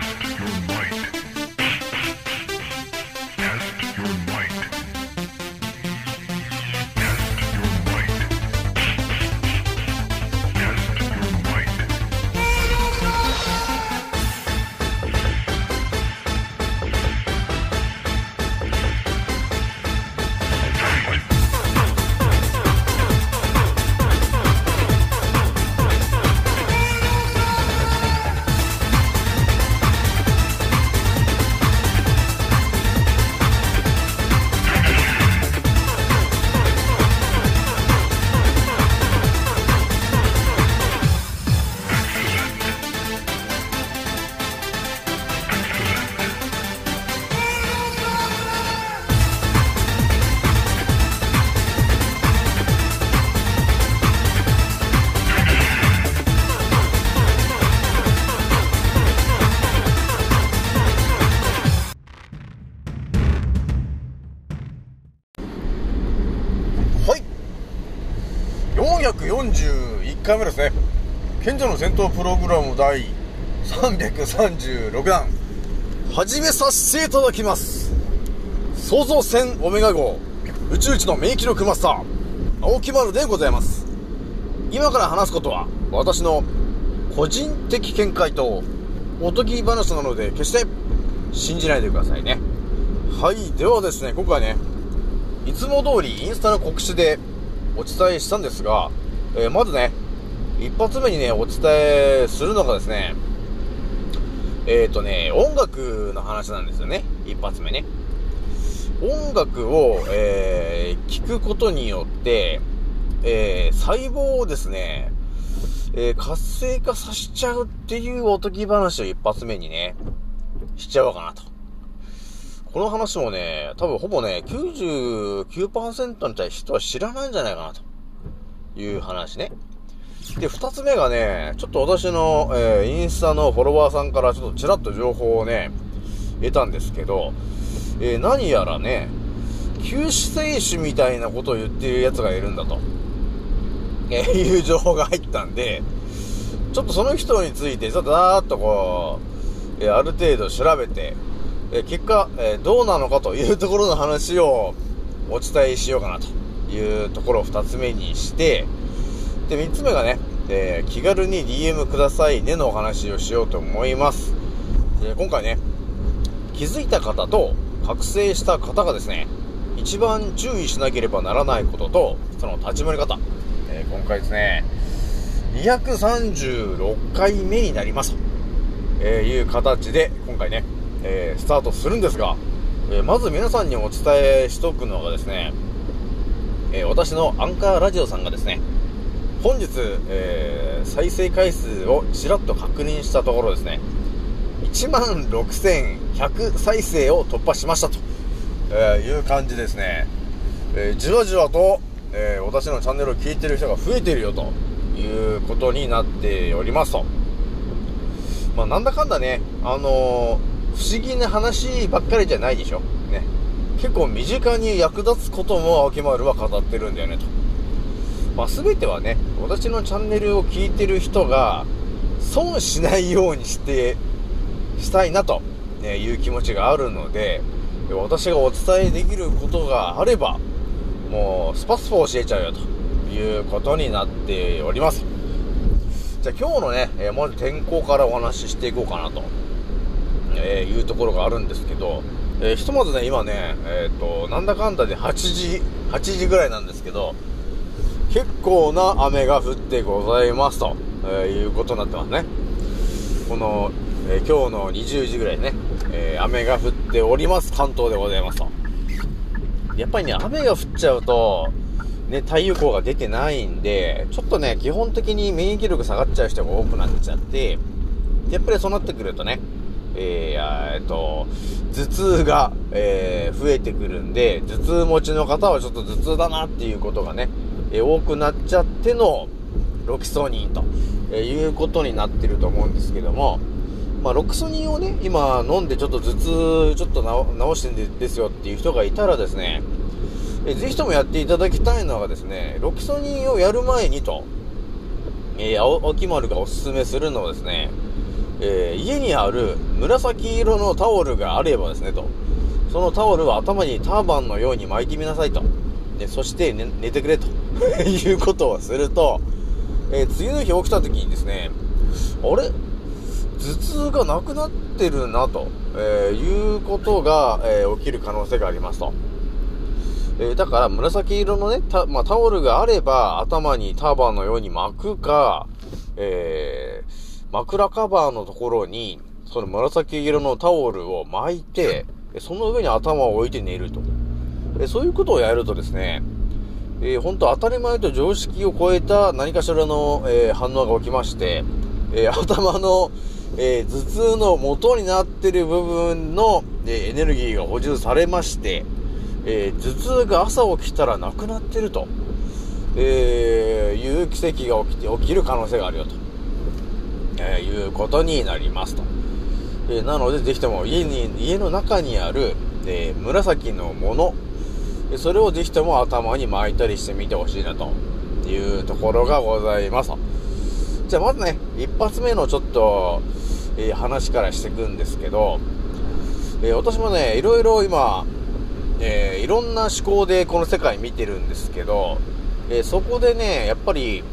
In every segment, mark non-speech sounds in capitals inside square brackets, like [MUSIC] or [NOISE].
Test your might. 回目ですね。賢者の戦闘プログラム第336弾。始めさせていただきます。創造船オメガ号。宇宙一の免疫力マスター。青木丸でございます。今から話すことは私の個人的見解とおとぎ話なので決して信じないでくださいね。はいではですね今回ねいつも通りインスタの告知でお伝えしたんですが、えーまずね、一発目にね、お伝えするのがですね、えっ、ー、とね、音楽の話なんですよね。一発目ね。音楽を、えー、聞くことによって、えー、細胞をですね、えー活性化させちゃうっていうおとぎ話を一発目にね、しちゃおうかなと。この話もね、多分ほぼね、99%に対して人は知らないんじゃないかなという話ね。で、二つ目がね、ちょっと私の、えーインスタのフォロワーさんからちょっとちらっと情報をね、得たんですけど、えー何やらね、救死選手みたいなことを言ってる奴がいるんだと、えーいう情報が入ったんで、ちょっとその人について、ちょっとだーっとこう、えーある程度調べて、えー結果、えーどうなのかというところの話をお伝えしようかなというところを二つ目にして、で、三つ目がね、えー気軽に DM くださいねのお話をしようと思います。で今回ね、気づいた方と覚醒した方がですね、一番注意しなければならないことと、その立ち回り方。えー今回ですね、236回目になりますと、えーいう形で、今回ね、えースタートするんですが、えまず皆さんにお伝えしとくのがですね、え私のアンカーラジオさんがですね、本日、えー再生回数をちらっと確認したところですね、1万6100再生を突破しましたと、えいう感じですね。えーじわじわと、えー私のチャンネルを聞いてる人が増えてるよということになっておりますと。まあ、なんだかんだね、あのー不思議な話ばっかりじゃないでしょ。ね。結構身近に役立つことも青木丸は語ってるんだよねと。まあ、全てはね、私のチャンネルを聞いてる人が損しないようにして、したいなと、ね、いう気持ちがあるので、私がお伝えできることがあれば、もうスパスパ教えちゃうよということになっております。じゃあ今日のね、えまず天候からお話ししていこうかなと、えいうところがあるんですけど、えひとまずね、今ね、えっ、と、なんだかんだで8時、8時ぐらいなんですけど、結構な雨が降ってございますと、えいうことになってますね。この、えー今日の20時ぐらいね、えー雨が降っております、関東でございますと。やっぱりね、雨が降っちゃうと、ね、太陽光が出てないんで、ちょっとね、基本的に免疫力下がっちゃう人が多くなっちゃって、やっぱりそうなってくるとね、えーっと、頭痛が、えー増えてくるんで、頭痛持ちの方はちょっと頭痛だなっていうことがね、え多くなっちゃってのロキソニンと、えいうことになってると思うんですけども、まあ、ロキソニンをね、今飲んでちょっと頭痛ちょっと治してんですよっていう人がいたらですね、えーぜひともやっていただきたいのがですね、ロキソニンをやる前にと、えー、青木丸がおすすめするのはですね、えー家にある紫色のタオルがあればですね、と。そのタオルは頭にターバンのように巻いてみなさいと。でそして、ね、寝てくれと [LAUGHS] いうことをすると、えー次の日起きた時にですね、あれ？頭痛がなくなってるなと、えーいうことが、えー起きる可能性がありますと。えーだから紫色のね、た、まあ、タオルがあれば頭にターバンのように巻くか、えー枕カバーのところに、その紫色のタオルを巻いて、その上に頭を置いて寝ると。えそういうことをやるとですね、えー、本当当たり前と常識を超えた何かしらの、えー反応が起きまして、えー [LAUGHS] 頭の、え頭痛の元になっている部分の、えエネルギーが補充されまして、え頭痛が朝起きたらなくなってると、えいう奇跡が起きて、起きる可能性があるよと、えいうことになりますと。えなので、ぜひとも家に、家の中にある、え紫のもの、でそれをぜひとも頭に巻いたりしてみてほしいなというところがございます。じゃあまずね、一発目のちょっと、えー話からしていくんですけど、えー私もね、いろいろ今、えーいろんな思考でこの世界見てるんですけど、えそこでね、やっぱり、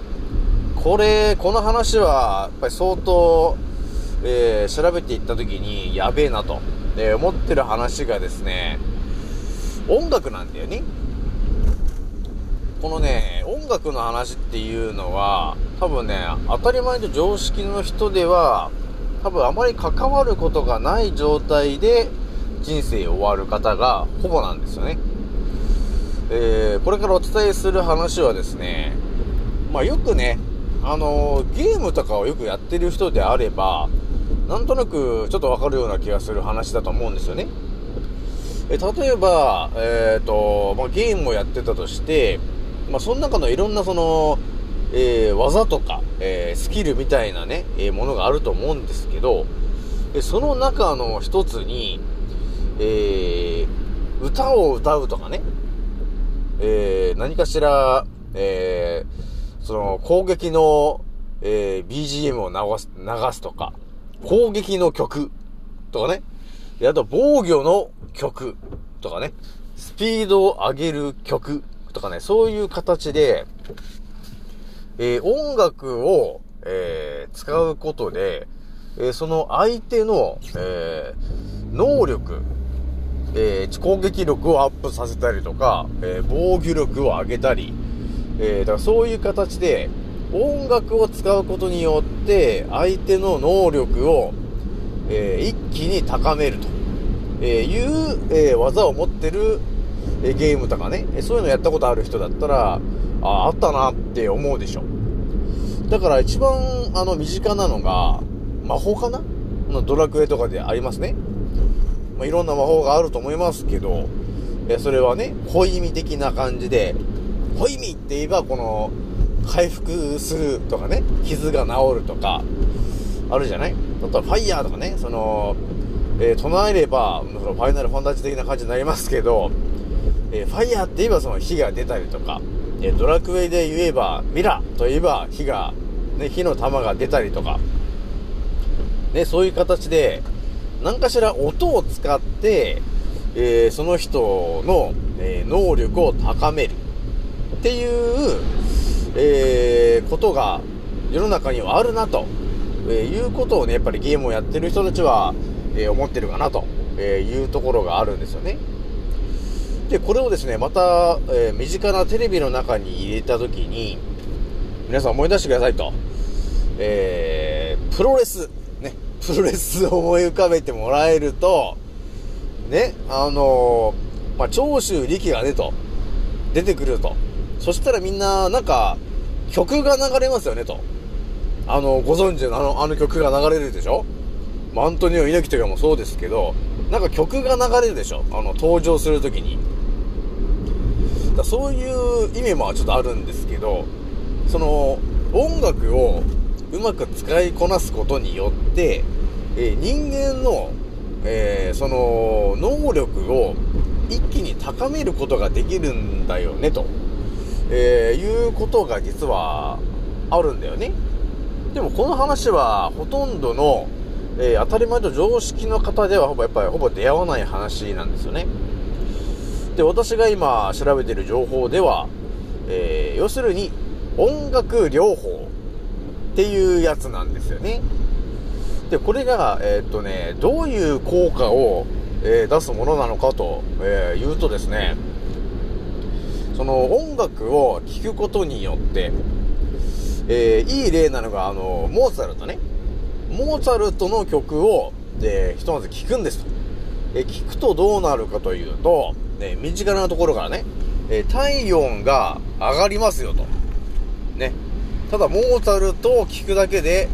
これ、この話は、やっぱり相当、え調べていった時に、やべえなと、え思ってる話がですね、音楽なんだよね。このね、音楽の話っていうのは、多分ね、当たり前と常識の人では、多分あまり関わることがない状態で人生終わる方がほぼなんですよね。えーこれからお伝えする話はですね、まあよくね、あのーゲームとかをよくやってる人であれば、なんとなくちょっとわかるような気がする話だと思うんですよね。え例えば、えっ、と、まあ、ゲームをやってたとして、まあ、その中のいろんなその、えー技とか、えースキルみたいなね、えーものがあると思うんですけど、えその中の一つに、えー歌を歌うとかね、えー何かしら、えーその攻撃の、えー BGM を流す、流すとか、攻撃の曲とかね、であと防御の曲。とかね、スピードを上げる曲とかね、そういう形で、えー音楽を、えー使うことで、えーその相手の、え能力、え攻撃力をアップさせたりとか、え防御力を上げたり、えだからそういう形で、音楽を使うことによって、相手の能力を、え一気に高めると、えーいう、え技を持ってる、えゲームとかね、そういうのやったことある人だったら、あ、あったなって思うでしょ。だから一番、あの、身近なのが、魔法かな？ドラクエとかでありますね。まあ、いろんな魔法があると思いますけど、えそれはね、ホイミ的な感じで、ホイミって言えば、この、回復するとかね、傷が治るとか、あるじゃない？あとはファイヤーとかね、その、えー唱えれば、ファイナルファンタジー的な感じになりますけど、えーファイヤーって言えばその火が出たりとか、えードラクエで言えば、ミラーと言えば火が、ね、火の玉が出たりとか、ね、そういう形で、何かしら音を使って、えーその人の、えー能力を高めるっていう、えーことが世の中にはあるなと、えいうことをね、やっぱりゲームをやってる人たちは、えー思ってるかなと、えいうところがあるんですよね。で、これをですね、また、えー身近なテレビの中に入れたときに、皆さん思い出してくださいと。えー、プロレス、ね、プロレスを思い浮かべてもらえると、ね、あのーまあ、長州力がねと、出てくると。そしたらみんな、なんか、曲が流れますよねと。あの、ご存知のあの、あの曲が流れるでしょ？まあアントニオ猪木とかもそうですけど、なんか曲が流れるでしょ？あの、登場するときに。だそういう意味もちょっとあるんですけど、その、音楽をうまく使いこなすことによって、えー人間の、えーその、能力を一気に高めることができるんだよね、と、えーいうことが実はあるんだよね。でもこの話はほとんどの、えー当たり前と常識の方ではほぼやっぱりほぼ出会わない話なんですよね。で、私が今調べてる情報では、えー要するに音楽療法っていうやつなんですよね。で、これが、えーっとね、どういう効果を、えー出すものなのかと、えー言うとですね、その音楽を聴くことによって、えいい例なのが、あの、モーツァルトね。モーツァルトの曲を、えーひとまず聴くんですと。えー聞くとどうなるかというと、ね、身近なところからね、えー体温が上がりますよと。ね。ただ、モーツァルトを聴くだけで、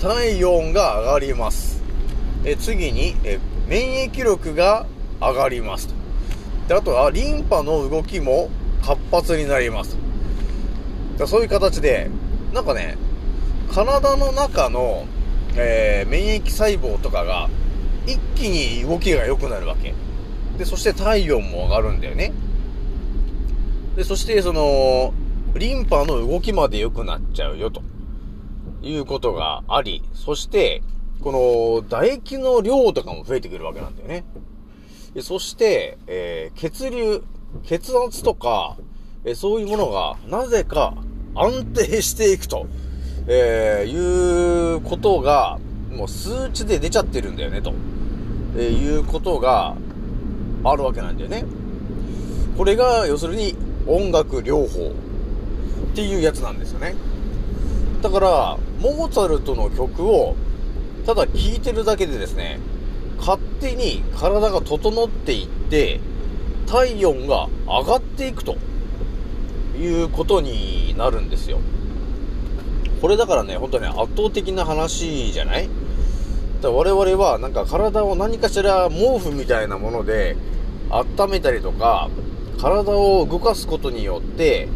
体温が上がります。えー次に、え免疫力が上がりますと。で、あとは、リンパの動きも活発になります。だそういう形で、なんかね、体の中の、えー免疫細胞とかが、一気に動きが良くなるわけ。で、そして体温も上がるんだよね。で、そして、その、リンパの動きまで良くなっちゃうよ、ということがあり、そして、この、唾液の量とかも増えてくるわけなんだよね。でそして、えー血流、血圧とか、えーそういうものが、なぜか安定していくと、えーいうことが、もう数値で出ちゃってるんだよね、と、えーいうことがあるわけなんだよね。これが、要するに、音楽療法っていうやつなんですよね。だから、モーツァルトの曲を、ただ聴いてるだけでですね、勝手に体が整っていって、体温が上がっていくということになるんですよ。これだからね、本当に圧倒的な話じゃない？だ我々はなんか体を何かしら毛布みたいなもので温めたりとか、体を動かすことによって、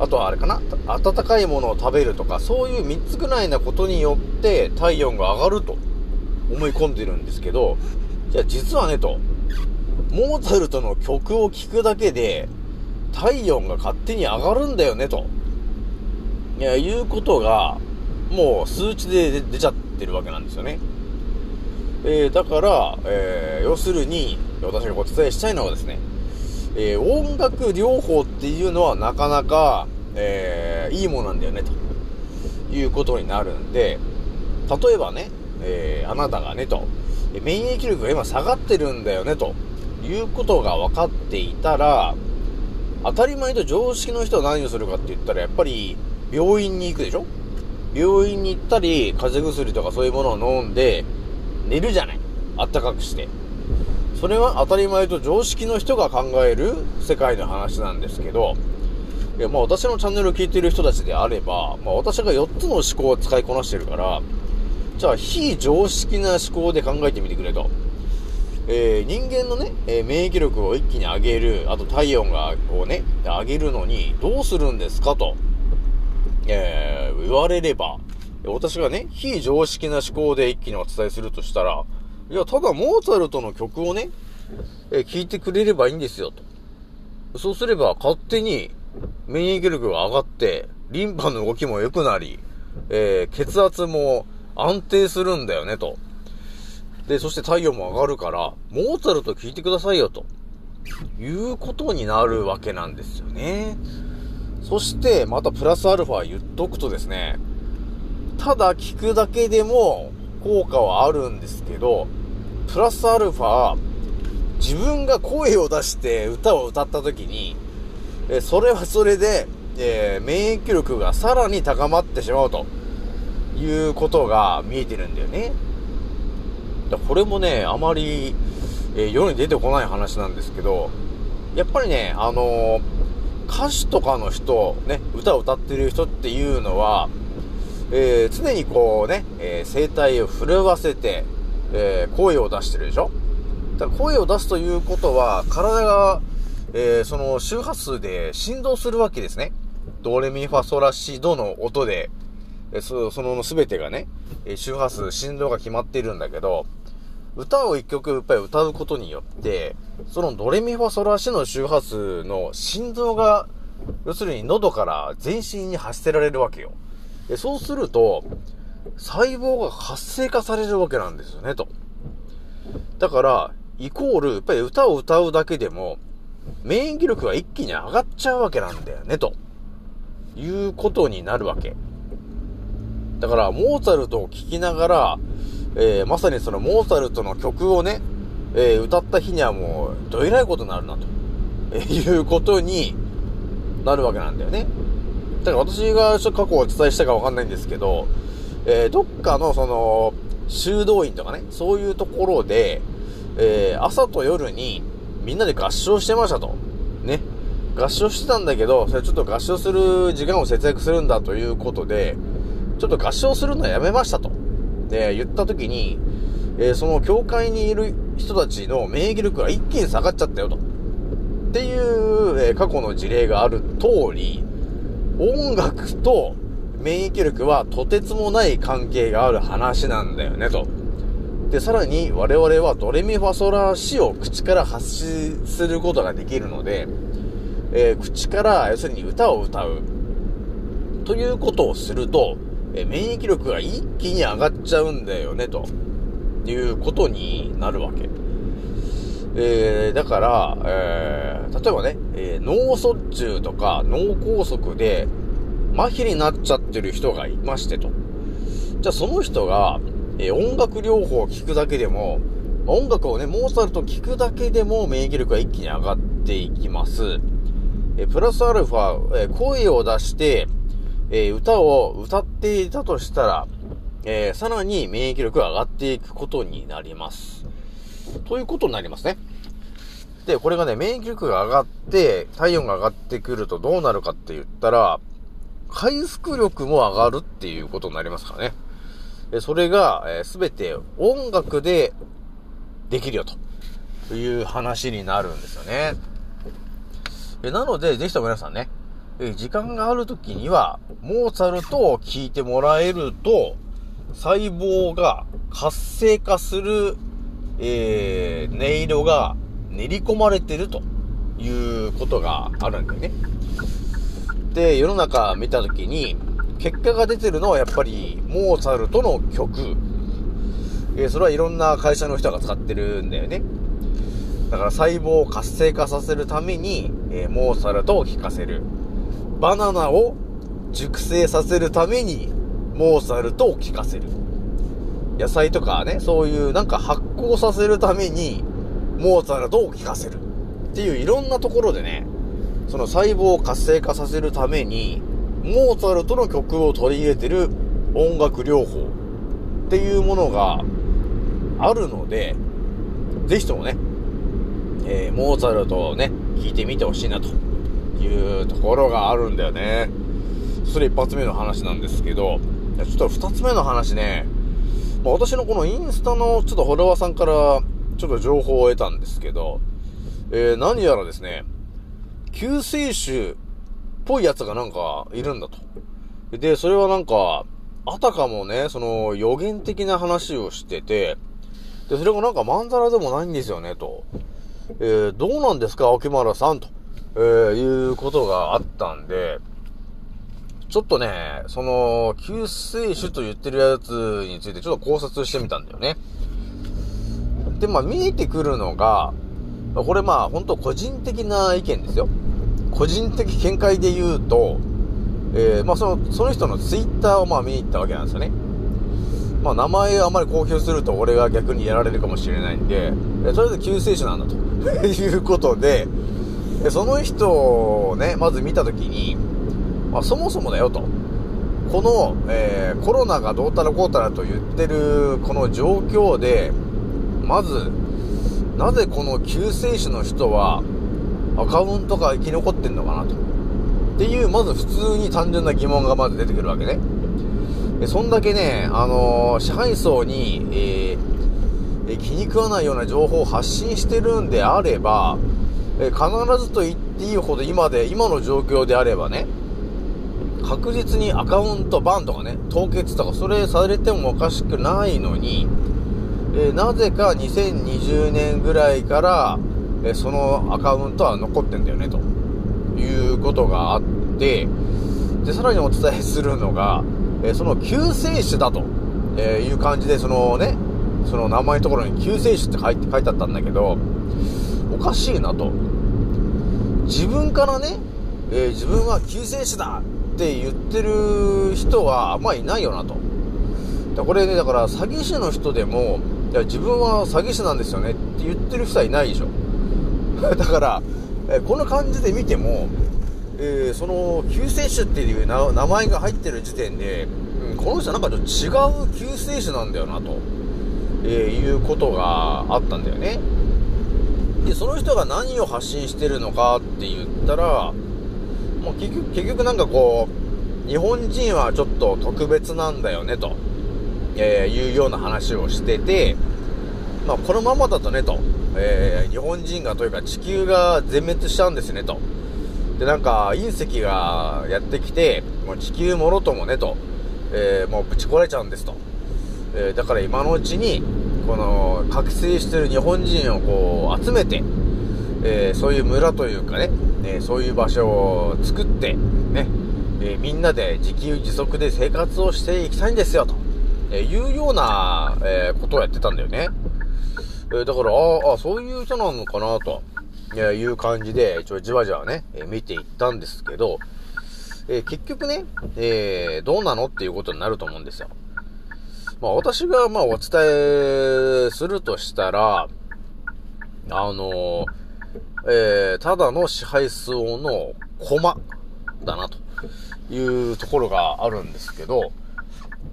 あとはあれかな？温かいものを食べるとか、そういう3つぐらいなことによって体温が上がると思い込んでるんですけど、じゃあ実はねと、モーツァルトの曲を聴くだけで体温が勝手に上がるんだよねと、いや、いうことが、もう数値で出ちゃってるわけなんですよね。えーだから、えー要するに、私がお伝えしたいのはですね、えー音楽療法っていうのはなかなか、えーいいものなんだよね、ということになるんで、例えばね、えーあなたがね、と、免疫力が今下がってるんだよね、ということが分かっていたら、当たり前と常識の人は何をするかって言ったら、やっぱり病院に行くでしょ？病院に行ったり、風邪薬とかそういうものを飲んで、寝るじゃないあったかくして。それは当たり前と常識の人が考える世界の話なんですけど、いや、まあ私のチャンネルを聞いている人たちであれば、まあ私が4つの思考を使いこなしてるから、じゃあ非常識な思考で考えてみてくれと。えー人間のね、えー免疫力を一気に上げる、あと体温が、をね、上げるのにどうするんですかと、えー言われれば、私がね、非常識な思考で一気にお伝えするとしたら、いや、ただモーツァルトの曲をね、えー聞いてくれればいいんですよ、と。そうすれば勝手に免疫力が上がって、リンパの動きも良くなり、えー血圧も安定するんだよね、と。で、そして体温も上がるから、モーツァルト聞いてくださいよ、と。いうことになるわけなんですよね。そして、またプラスアルファ言っとくとですね、ただ聞くだけでも効果はあるんですけど、プラスアルファ、自分が声を出して歌を歌った時に、えそれはそれで、えー免疫力がさらに高まってしまうということが見えてるんだよね。だこれもね、あまり、えー世に出てこない話なんですけど、やっぱりね、あのー歌手とかの人、ね、歌を歌ってる人っていうのは、えー常にこうね、えー声帯を震わせて、えー声を出してるでしょ？だから声を出すということは、体が、えその周波数で振動するわけですね。ドレミファソラシドの音で、えその全てがね、周波数、振動が決まっているんだけど、歌を一曲やっぱり歌うことによって、そのドレミファソラシの周波数の振動が、要するに喉から全身に発せられるわけよ。でそうすると、細胞が活性化されるわけなんですよね、と。だから、イコール、やっぱり歌を歌うだけでも、免疫力が一気に上がっちゃうわけなんだよね、と。いうことになるわけ。だから、モーツァルトを聴きながら、えーまさにそのモーツァルトの曲をね、えー歌った日にはもう、どえらいことになるな、と、えーいうことになるわけなんだよね。だから私がちょっと過去お伝えしたかわかんないんですけど、えーどっかのその、修道院とかね、そういうところで、えー朝と夜にみんなで合唱してましたと。ね。合唱してたんだけど、それちょっと合唱する時間を節約するんだということで、ちょっと合唱するのやめましたと。で、言った時に、えーその教会にいる人たちの免疫力が一気に下がっちゃったよと。っていう、えー過去の事例がある通り、音楽と免疫力はとてつもない関係がある話なんだよねと。で、さらに我々はドレミファソラシを口から発しすることができるので、えー口から要するに歌を歌う。ということをすると、え免疫力が一気に上がっちゃうんだよね、ということになるわけ。えーだから、えー例えばね、えー脳卒中とか脳梗塞で麻痺になっちゃってる人がいましてと。じゃあその人が、え音楽療法を聞くだけでも、音楽をね、モーツァルトを聞くだけでも免疫力が一気に上がっていきます。えプラスアルファ、え声を出して、えー歌を歌っていたとしたら、えーさらに免疫力が上がっていくことになります。ということになりますね。で、これがね、免疫力が上がって、体温が上がってくるとどうなるかって言ったら、回復力も上がるっていうことになりますからね。でそれが、えすべて音楽でできるよという話になるんですよね。なので、ぜひとも皆さんね、え時間がある時には、モーツァルトを聴いてもらえると、細胞が活性化する、えー、音色が練り込まれてるということがあるんだよね。で、世の中見た時に、結果が出てるのはやっぱり、モーツァルトの曲。えーそれはいろんな会社の人が使ってるんだよね。だから細胞を活性化させるために、えーモーツァルトを聴かせる。バナナを熟成させるために、モーツァルトを聴かせる。野菜とかね、そういうなんか発酵させるために、モーツァルトを聴かせる。っていういろんなところでね、その細胞を活性化させるために、モーツァルトの曲を取り入れてる音楽療法っていうものがあるので、ぜひともね、えーモーツァルトをね、聴いてみてほしいなというところがあるんだよね。それ一発目の話なんですけど、いやちょっと二つ目の話ね、まあ、私のこのインスタのちょっとフォロワーさんからちょっと情報を得たんですけど、えー何やらですね、救世主っぽいやつがなんかいるんだと。で、それはなんか、あたかもね、その予言的な話をしてて、で、それがなんかまんざらでもないんですよね、と。えーどうなんですか、秋丸さん、と、えーいうことがあったんで、ちょっとね、その、救世主と言ってるやつについてちょっと考察してみたんだよね。で、まあ見えてくるのが、これまあ本当個人的な意見ですよ。個人的見解で言うと、えーまあその、その人のツイッターをまあ見に行ったわけなんですよね。まあ名前をあまり公表すると俺が逆にやられるかもしれないんで、とりあえず救世主なんだと [LAUGHS] いうことで、えその人をね、まず見たときに、まあそもそもだよと。この、えーコロナがどうたらこうたらと言ってるこの状況で、まず、なぜこの救世主の人はアカウントが生き残ってんのかなと。っていう、まず普通に単純な疑問がまず出てくるわけね。でそんだけね、あのー支配層に、えー気に食わないような情報を発信してるんであれば、え必ずと言っていいほど今で、今の状況であればね、確実にアカウントバンとかね、凍結とか、それされてもおかしくないのに、えなぜか2020年ぐらいから、えそのアカウントは残ってんだよね、と。いうことがあって、で、さらにお伝えするのが、えその救世主だと、えいう感じで、そのね、その名前のところに救世主って書いて書いてあったんだけど、おかしいなと。自分からね、えー自分は救世主だって言ってる人はあんまいないよなと。だこれね、だから詐欺師の人でも、いや自分は詐欺師なんですよねって言ってる人はいないでしょ。[LAUGHS] だから、えーこの感じで見ても、えーその救世主っていう名前が入ってる時点で、うんこの人なんかちょっと違う救世主なんだよなと、えいうことがあったんだよね。で、その人が何を発信してるのかって言ったら、もう結局、結局なんかこう、日本人はちょっと特別なんだよねと、えーいうような話をしてて、まあこのままだとねと、えー日本人がというか地球が全滅しちゃうんですねと。で、なんか隕石がやってきて、もう地球もろともねと、えーもうぶち壊れちゃうんですと。えだから今のうちに、この覚醒してる日本人をこう集めて、えーそういう村というかね、えーそういう場所を作って、ね、えーみんなで自給自足で生活をしていきたいんですよと、えいうような、えことをやってたんだよね。えだから、ああ、そういう人なのかなと、えいう感じで、ちょ、じわじわね、え見ていったんですけど、え結局ね、えどうなのっていうことになると思うんですよ。まあ私がまあお伝えするとしたら、あのえーただの支配層の駒だなというところがあるんですけど、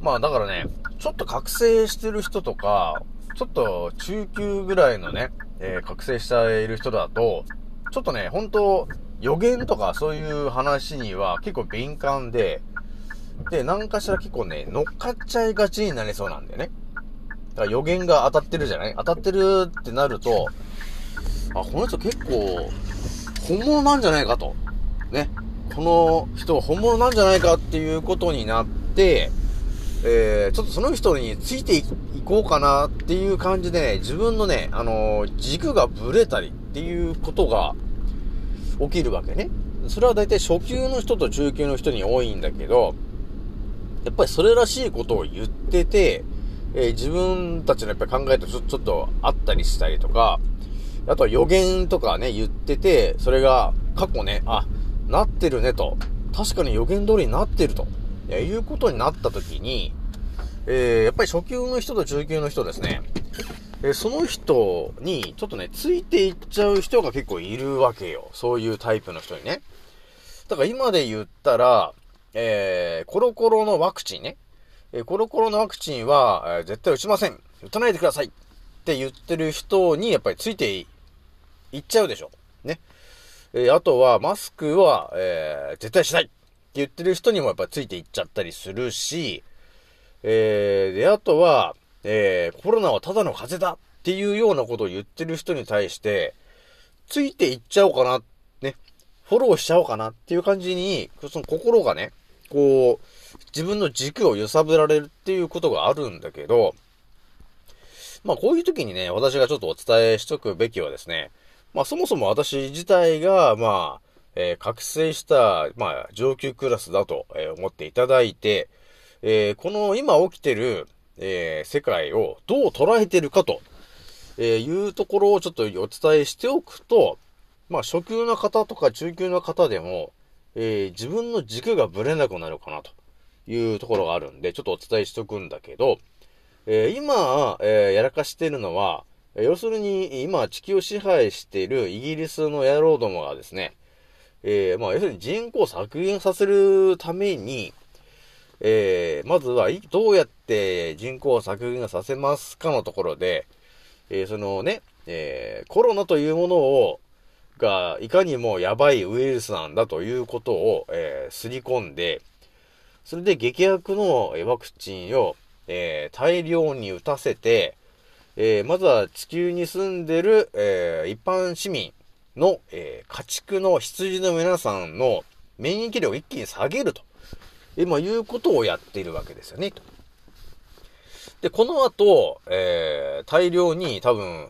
まあだからね、ちょっと覚醒してる人とか、ちょっと中級ぐらいのね、えー覚醒している人だと、ちょっとね、本当予言とかそういう話には結構敏感で、で、何かしら結構ね、乗っかっちゃいがちになりそうなんだよね。だから予言が当たってるじゃない？当たってるってなると、あ、この人結構、本物なんじゃないかと。ね。この人は本物なんじゃないかっていうことになって、えー、ちょっとその人についていこうかなっていう感じでね、自分のね、あのー軸がぶれたりっていうことが起きるわけね。それは大体初級の人と中級の人に多いんだけど、やっぱりそれらしいことを言ってて、えー自分たちのやっぱり考えとちょちょっとあったりしたりとか、あとは予言とかね、言ってて、それが過去ね、あ、なってるねと。確かに予言通りになってると。えいうことになった時に、えーやっぱり初級の人と中級の人ですね、えその人にちょっとね、ついていっちゃう人が結構いるわけよ。そういうタイプの人にね。だから今で言ったら、えーコロコロのワクチンね。えーコロコロのワクチンは、えー絶対打ちません。打たないでください。って言ってる人にやっぱりついていいっちゃうでしょ。ね。えーあとは、マスクは、えー絶対しないって言ってる人にもやっぱりついていっちゃったりするし、えーで、あとは、えーコロナはただの風邪だっていうようなことを言ってる人に対して、ついていっちゃおうかな、ね。フォローしちゃおうかなっていう感じに、その心がね、こう、自分の軸を揺さぶられるっていうことがあるんだけど、まあこういう時にね、私がちょっとお伝えしとくべきはですね、まあそもそも私自体が、まあ、えー覚醒した、まあ上級クラスだと、え思っていただいて、えーこの今起きてる、え世界をどう捉えてるかと、えいうところをちょっとお伝えしておくと、まあ初級の方とか中級の方でも、えー自分の軸がぶれなくなるかなというところがあるんで、ちょっとお伝えしておくんだけど、えー今、えーやらかしてるのは、要するに、今、地球を支配しているイギリスの野郎どもがですね、えーまあ、要するに人口を削減させるために、えーまずは、どうやって人口を削減させますかのところで、えーそのね、えーコロナというものを、が、いかにもやばいウイルスなんだということを、えーすり込んで、それで劇薬のワクチンを、えー大量に打たせて、えーまずは地球に住んでる、えー一般市民の、え家畜の羊の皆さんの免疫力を一気に下げると。今いうことをやっているわけですよね。で、この後、え大量に多分、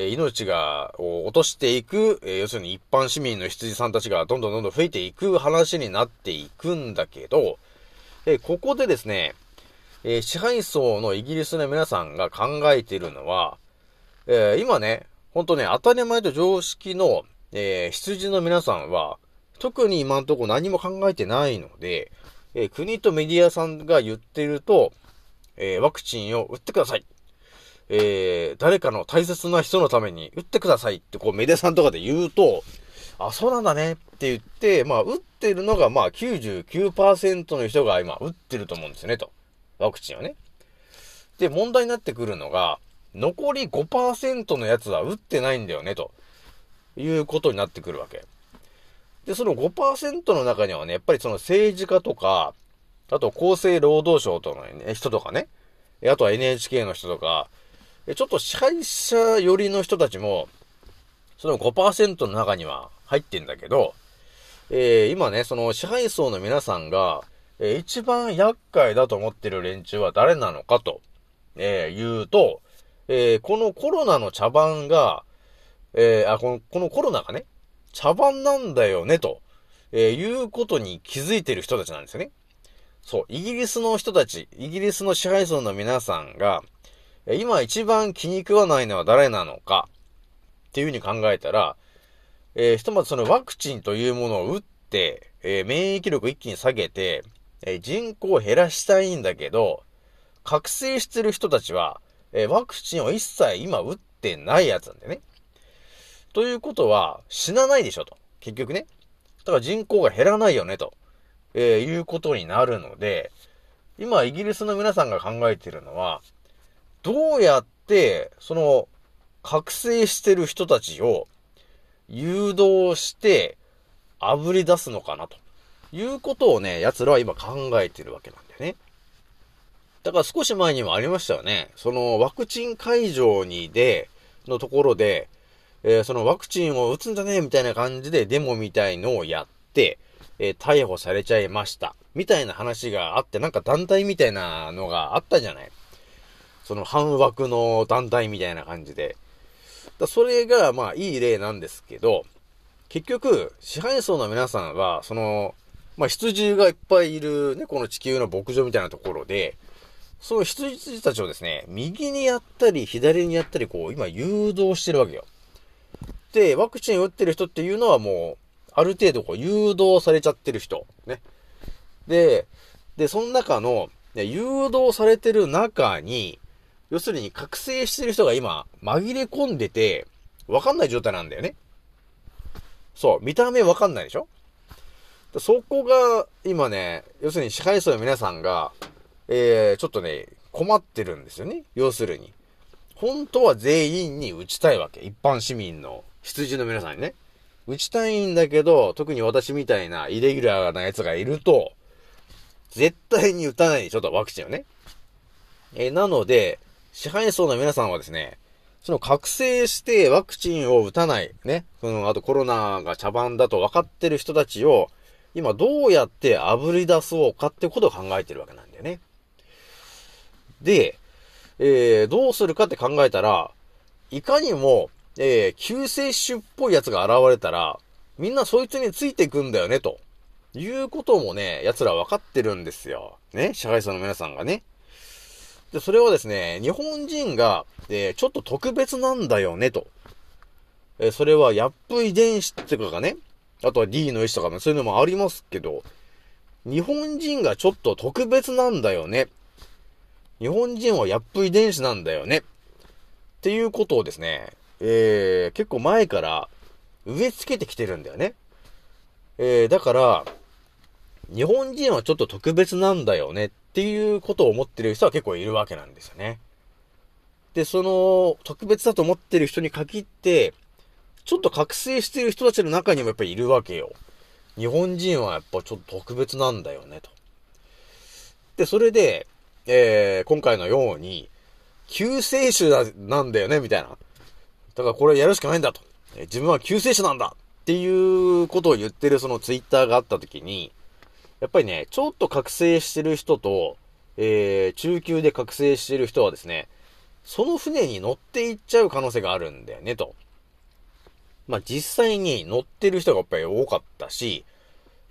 え命が、を落としていく、え要するに一般市民の羊さんたちがどんどんどんどん増えていく話になっていくんだけど、で、ここでですね、え支配層のイギリスの皆さんが考えているのは、え今ね、ほんとね、当たり前と常識の、え羊の皆さんは、特に今んとこ何も考えてないので、え国とメディアさんが言ってると、えワクチンを打ってください。えー誰かの大切な人のために打ってくださいってこうメデさんとかで言うと、あ、そうなんだねって言って、まあ、打ってるのがまあ99%の人が今打ってると思うんですよね、と。ワクチンをね。で、問題になってくるのが、残り5%のやつは打ってないんだよね、ということになってくるわけ。で、その5%の中にはね、やっぱりその政治家とか、あと厚生労働省との、人とかね、あとは NHK の人とか、ちょっと支配者寄りの人たちも、その5%の中には入ってんだけど、えー今ね、その支配層の皆さんが、えー一番厄介だと思ってる連中は誰なのかと、えー言うと、えーこのコロナの茶番が、えーあ、この、このコロナがね、茶番なんだよね、と、えーいうことに気づいてる人たちなんですよね。そう、イギリスの人たち、イギリスの支配層の皆さんが、今一番気に食わないのは誰なのか、っていうふうに考えたら、えーひとまずそのワクチンというものを打って、えー免疫力一気に下げて、えー人口を減らしたいんだけど、覚醒してる人たちは、えワクチンを一切今打ってないやつなんだよね。ということは、死なないでしょと。結局ね。だから人口が減らないよね、と、えいうことになるので、今イギリスの皆さんが考えているのは、どうやって、その、覚醒してる人たちを誘導して、炙り出すのかなと。いうことをね、奴らは今考えてるわけなんだよね。だから少し前にもありましたよね。そのワクチン会場にで、のところで、えーそのワクチンを打つんだね、みたいな感じでデモみたいのをやって、えー逮捕されちゃいました。みたいな話があって、なんか団体みたいなのがあったじゃない。その反枠の団体みたいな感じで。だそれが、まあ、いい例なんですけど、結局、支配層の皆さんは、その、まあ、羊がいっぱいいるね、この地球の牧場みたいなところで、その羊たちをですね、右にやったり、左にやったり、こう、今誘導してるわけよ。で、ワクチン打ってる人っていうのはもう、ある程度こう誘導されちゃってる人。ね。で、で、その中の、ね誘導されてる中に、要するに覚醒してる人が今、紛れ込んでて、わかんない状態なんだよね。そう、見た目わかんないでしょ？そこが、今ね、要するに支配層の皆さんが、えー、ちょっとね、困ってるんですよね。要するに。本当は全員に打ちたいわけ。一般市民の羊の皆さんにね。打ちたいんだけど、特に私みたいなイレギュラーな奴がいると、絶対に打たないでしょと、ワクチンをね。えーなので、支配層の皆さんはですね、その覚醒してワクチンを打たない、ね、その、あとコロナが茶番だと分かってる人たちを、今どうやって炙り出そうかってことを考えてるわけなんだよね。で、えー、どうするかって考えたら、いかにも、えー、救世主っぽいやつが現れたら、みんなそいつについていくんだよね、と。いうこともね、奴ら分かってるんですよ。ね、支配層の皆さんがね。で、それはですね、日本人が、えーちょっと特別なんだよね、と。えーそれは、ヤップ遺伝子っていうかがね、あとは D の意思とかもそういうのもありますけど、日本人がちょっと特別なんだよね。日本人はヤップ遺伝子なんだよね。っていうことをですね、えー、結構前から植え付けてきてるんだよね。えー、だから、日本人はちょっと特別なんだよねっていうことを思ってる人は結構いるわけなんですよね。で、その、特別だと思ってる人に限って、ちょっと覚醒してる人たちの中にもやっぱりいるわけよ。日本人はやっぱちょっと特別なんだよね、と。で、それで、えー、今回のように、救世主だなんだよね、みたいな。だからこれやるしかないんだと。え自分は救世主なんだっていうことを言ってるそのツイッターがあった時に、やっぱりね、ちょっと覚醒してる人と、えー、中級で覚醒してる人はですね、その船に乗っていっちゃう可能性があるんだよね、と。まあ、実際に乗ってる人がやっぱり多かったし、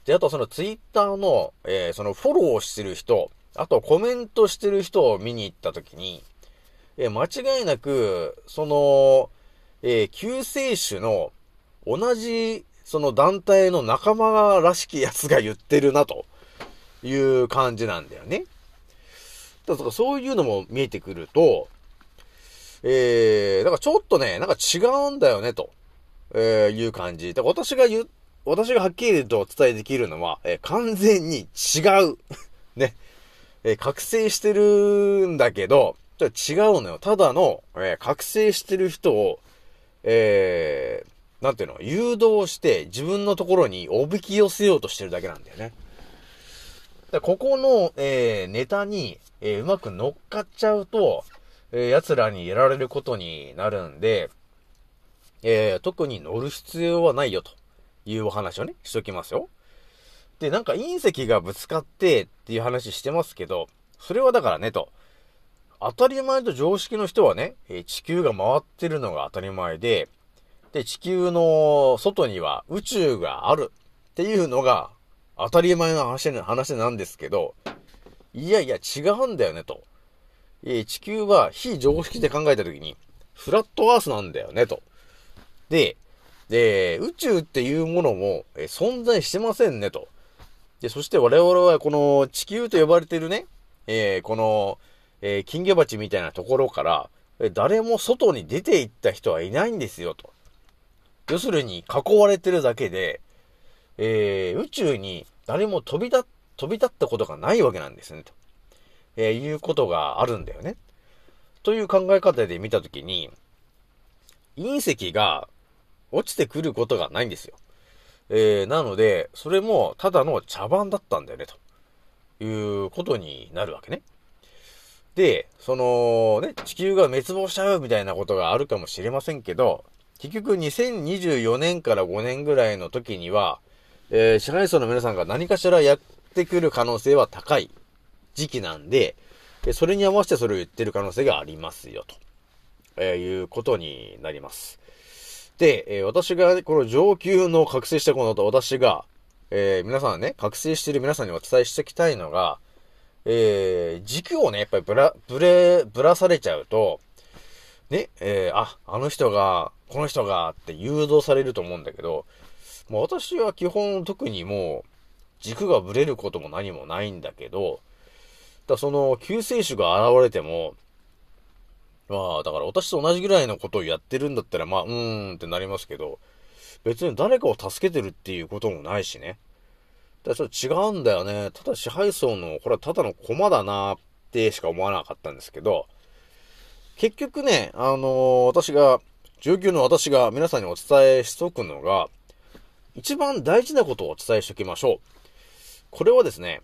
で、あとそのツイッターの、えーそのフォローしてる人、あとコメントしてる人を見に行った時に、えー間違いなく、その、えー救世主の同じ、その団体の仲間らしきやつが言ってるな、という感じなんだよね。だからそういうのも見えてくると、えー、だかちょっとね、なんか違うんだよね、と、えーいう感じ。だから私が言う、私がはっきりとお伝えできるのは、えー完全に違う。[LAUGHS] ね。えー覚醒してるんだけど、ちょっと違うのよ。ただの、えー覚醒してる人を、えー、なんていうの、誘導して自分のところにおびき寄せようとしてるだけなんだよね。だここの、えーネタに、えーうまく乗っかっちゃうと、えー奴らにやられることになるんで、えー特に乗る必要はないよというお話をね、しときますよ。で、なんか隕石がぶつかってっていう話してますけど、それはだからねと、当たり前と常識の人はね、え地球が回ってるのが当たり前で、で、地球の外には宇宙があるっていうのが当たり前の話な話なんですけど、いやいや違うんだよねと。え地球は非常識で考えたときに、フラットアースなんだよねと。で、で、宇宙っていうものも、え存在してませんねと。で、そして我々はこの地球と呼ばれてるね、えーこの、えー金魚鉢みたいなところから、え誰も外に出て行った人はいないんですよと。要するに囲われてるだけで、えー宇宙に誰も飛び立、飛び立ったことがないわけなんですねと。えーいうことがあるんだよね。という考え方で見たときに、隕石が落ちてくることがないんですよ。えー、なので、それもただの茶番だったんだよね、ということになるわけね。で、そのね、地球が滅亡しちゃうみたいなことがあるかもしれませんけど、結局2024年から5年ぐらいの時には、えー支配層の皆さんが何かしらやってくる可能性は高い時期なんで、えそれに合わせてそれを言ってる可能性がありますよ、と、えーいうことになります。で、えー私が、この上級の覚醒したこのと私が、えー皆さんね、覚醒している皆さんにお伝えしておきたいのが、えー軸をね、やっぱりぶら、ぶれ、ぶらされちゃうと、ね、えーあ、あの人が、この人がって誘導されると思うんだけど、もう私は基本特にもう、軸がぶれることも何もないんだけど、だその救世主が現れても、まあ、だから私と同じぐらいのことをやってるんだったら、まあ、うーんってなりますけど、別に誰かを助けてるっていうこともないしね。だからちょっと違うんだよね。ただ支配層の、これはただの駒だなってしか思わなかったんですけど、結局ね、あのー私が、19の私が皆さんにお伝えしとくのが、一番大事なことをお伝えしておきましょう。これはですね、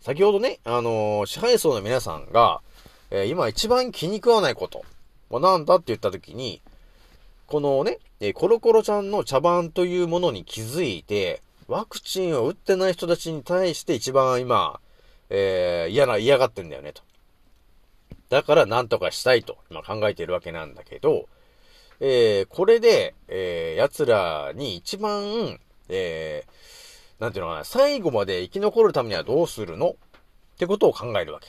先ほどね、あのー支配層の皆さんが、えー今一番気に食わないこと、まあ、なんだって言った時に、このね、えーコロコロちゃんの茶番というものに気づいて、ワクチンを打ってない人たちに対して一番今、えー嫌な、嫌がってんだよね、と。だから何とかしたいと、今考えているわけなんだけど、えーこれで、えー奴らに一番、えーなんていうのかな、最後まで生き残るためにはどうするの？ってことを考えるわけ。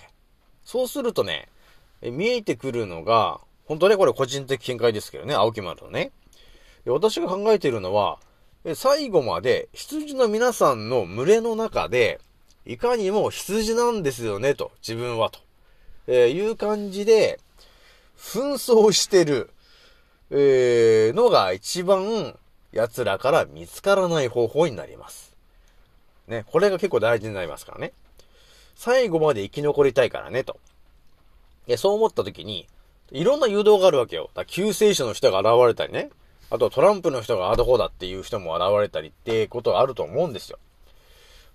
そうするとね、え見えてくるのが、本当ね、これ個人的見解ですけどね、青木丸のね。私が考えているのは、最後まで羊の皆さんの群れの中で、いかにも羊なんですよね、と、自分は、と、えーいう感じで、紛争してる、えーのが一番奴らから見つからない方法になります。ね、これが結構大事になりますからね。最後まで生き残りたいからね、と。でそう思った時に、いろんな誘導があるわけよ。だ救世主の人が現れたりね。あとトランプの人があどこだっていう人も現れたりってことがあると思うんですよ。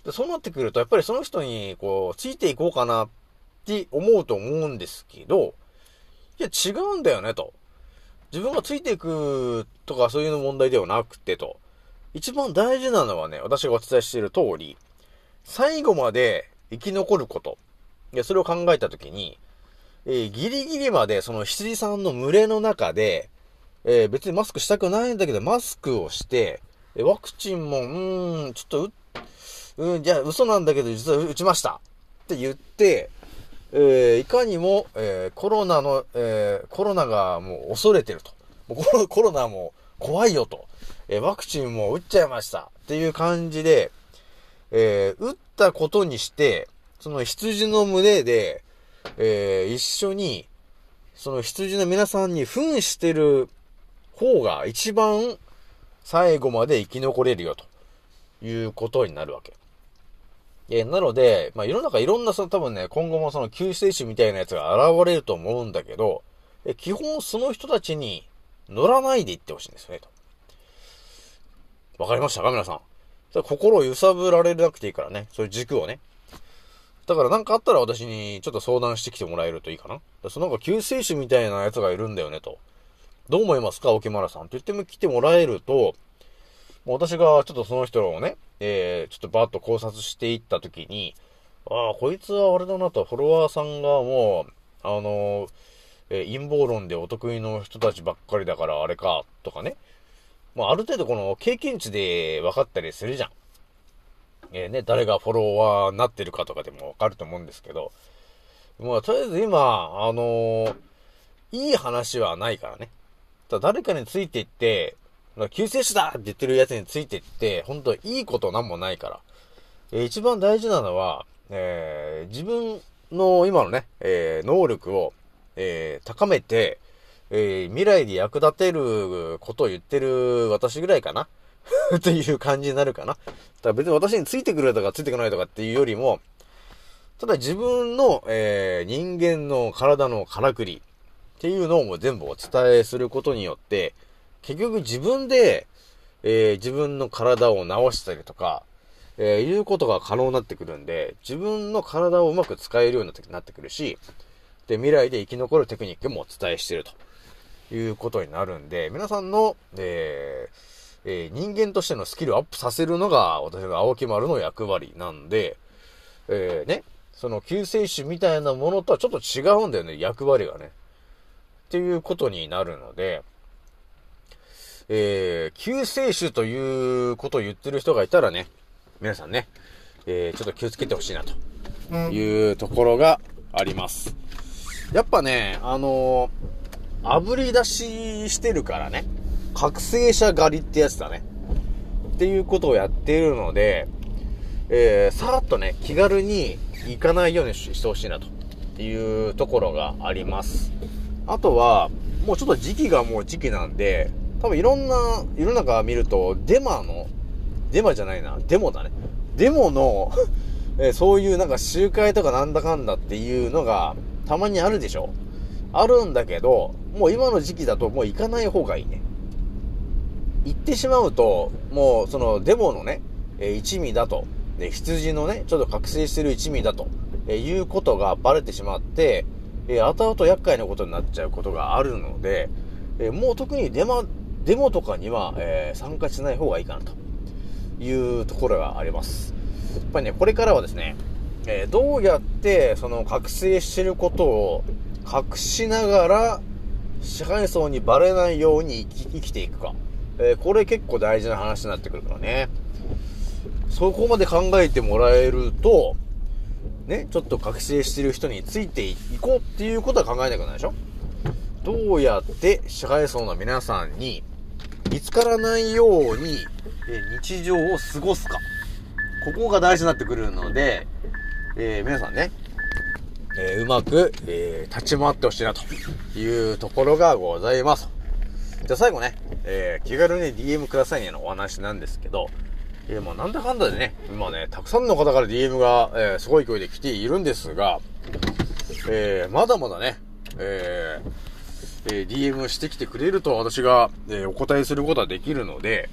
でそうなってくると、やっぱりその人に、こう、ついていこうかなって思うと思うんですけど、いや、違うんだよね、と。自分がついていくとかそういうの問題ではなくて、と。一番大事なのはね、私がお伝えしている通り、最後まで生き残ること。で、それを考えたときに、えーギリギリまでその羊さんの群れの中で、えー別にマスクしたくないんだけど、マスクをして、えワクチンも、うーん、ちょっと打うん、じゃあ嘘なんだけど実は打ちました。って言って、えーいかにも、えーコロナの、えーコロナがもう恐れてると。もう [LAUGHS] コロナも怖いよと。えワクチンも打っちゃいました。っていう感じで、え打ったことにして、その羊の群れで、え一緒に、その羊の皆さんに扮してる方が一番最後まで生き残れるよということになるわけ。えーなので、まあ、世の中いろんな、その多分ね、今後もその救世主みたいなやつが現れると思うんだけど、え基本その人たちに乗らないでいってほしいんですよね、と。わかりましたか皆さん？心を揺さぶられなくていいからね、そういう軸をね。だからなんかあったら私にちょっと相談してきてもらえるといいかな。そのなんか救世主みたいなやつがいるんだよね、と。どう思いますか、沖村さん？って言っても来てもらえると、私がちょっとその人をね、えー、ちょっとバーッと考察していったときに、ああ、こいつはあれだなと、フォロワーさんがもう、あのーえー陰謀論でお得意の人たちばっかりだからあれか、とかね。まあ、ある程度この経験値で分かったりするじゃん。えーね、誰がフォロワーになってるかとかでも分かると思うんですけど、まあ、とりあえず今、あのーいい話はないからね。ただ誰かについていって、救世主だって言ってるやつについてって、本当いいことなんもないから。え一番大事なのは、えー自分の今のね、えー能力を、えー高めて、え未来で役立てることを言ってる私ぐらいかな [LAUGHS] っていう感じになるかな。だから別に私についてくるとかついてこないとかっていうよりも、ただ自分の、え人間の体のからくりっていうのをもう全部お伝えすることによって、結局自分で、えー自分の体を治したりとか、えーいうことが可能になってくるんで、自分の体をうまく使えるようになってくるし、で、未来で生き残るテクニックもお伝えしてるということになるんで、皆さんの、えーえー人間としてのスキルをアップさせるのが、私が青木丸の役割なんで、えーね、その救世主みたいなものとはちょっと違うんだよね、役割がね。っていうことになるので、えー、救世主ということを言ってる人がいたらね、皆さんね、えー、ちょっと気をつけてほしいなというところがあります。やっぱね、あのー、炙り出ししてるからね、覚醒者狩りってやつだね。っていうことをやっているので、えー、さらっとね、気軽に行かないようにししてほしいなというところがあります。あとは、もうちょっと時期がもう時期なんで、多分いろんな、世の中見ると、デマの、デマじゃないな、デモだね。デモの、[LAUGHS] えそういうなんか集会とかなんだかんだっていうのが、たまにあるでしょあるんだけど、もう今の時期だともう行かない方がいいね。行ってしまうと、もうそのデモのね、え一味だと、で羊のね、ちょっと覚醒してる一味だと、えいうことがバレてしまって、えー後々厄介なことになっちゃうことがあるので、えもう特にデマ、デモとかには、えー参加しない方がいいかなというところがあります。やっぱりね、これからはですね、えーどうやってその覚醒してることを隠しながら支配層にバレないように生き生きていくか。えーこれ結構大事な話になってくるからね。そこまで考えてもらえると、ね、ちょっと覚醒してる人についていこうっていうことは考えなくなるでしょどうやって支配層の皆さんに見つからないようにえ日常を過ごすか。ここが大事になってくるので、えー皆さんね、えーうまく、えー立ち回ってほしいなというところがございます。じゃあ最後ね、えー気軽に DM くださいねのお話なんですけど、えーまあなんだかんだでね、今ね、たくさんの方から DM が、えーすごい勢いで来ているんですが、えーまだまだね、えーえー DM してきてくれると私が、えーお答えすることはできるので、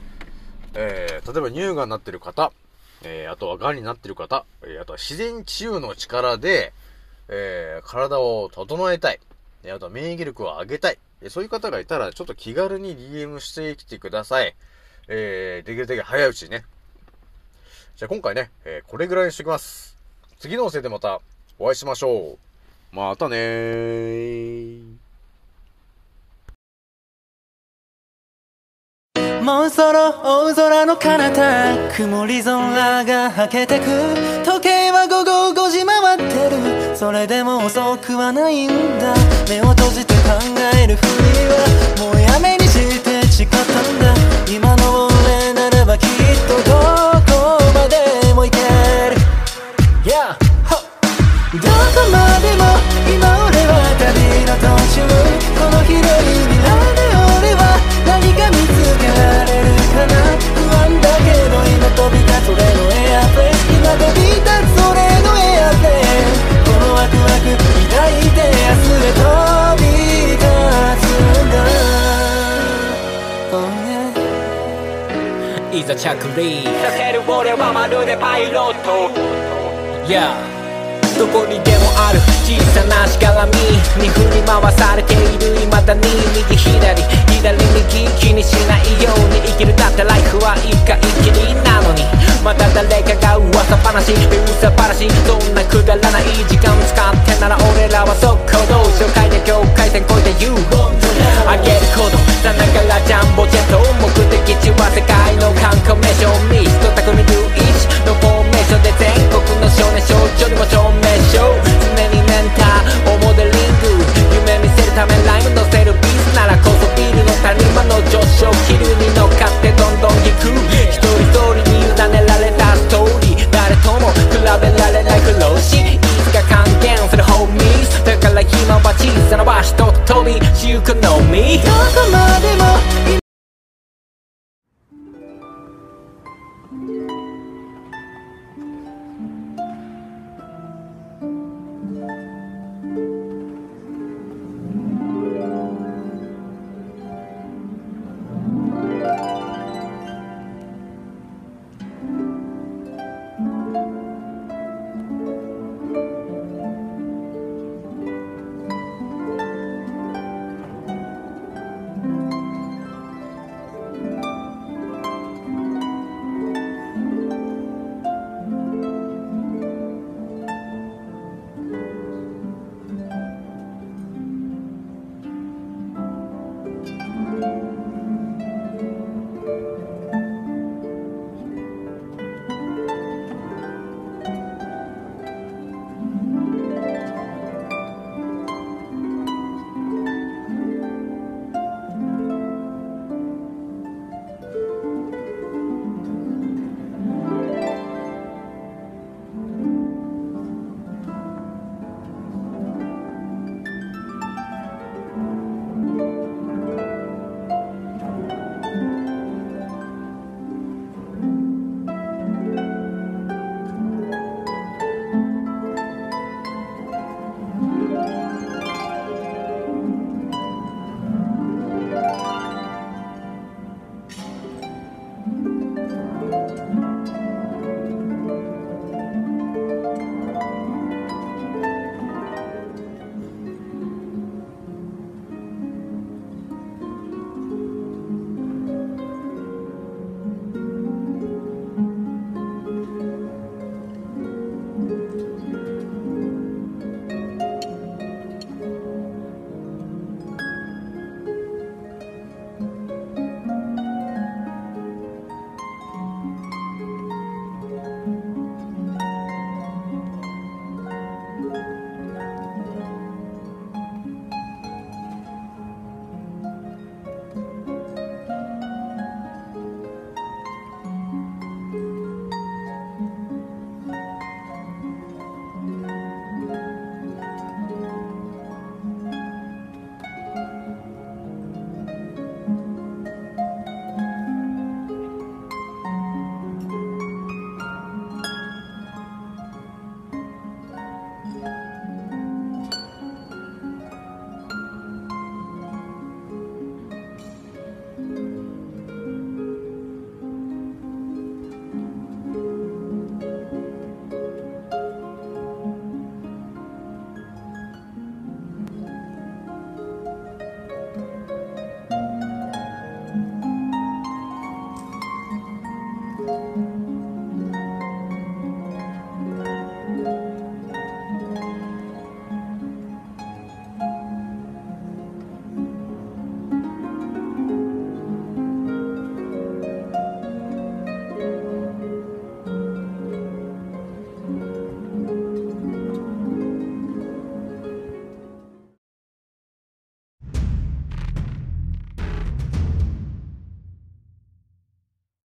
えー例えば乳がんになってる方、えーあとは癌になってる方、えーあとは自然治癒の力で、えー体を整えたい。えーあとは免疫力を上げたい。えーそういう方がいたら、ちょっと気軽に DM してきてください。えーできるだけ早いうちにね。じゃあ今回ね、えーこれぐらいにしておきます。次の音声でまたお会いしましょう。またねー。もうそろ大空の彼方曇り空がはけてく。時計は午後5時回ってる。それでも遅くはないんだ。目を閉じて考えるふりはもうやめに抱いて明日へ飛び立つんだ Oh yeah いざ着陸させる俺はまるでパイロット Yeah どこにでもある小さなしがらみに振り回されている未だに右左左右気にしないように生きるだってライフは一回きりなのにまた誰かが噂話噂話そんなくだらない時間なら俺らは速攻動紹介で境界線越えて言う。上げるほどさながらジャンボか飲みどこまでも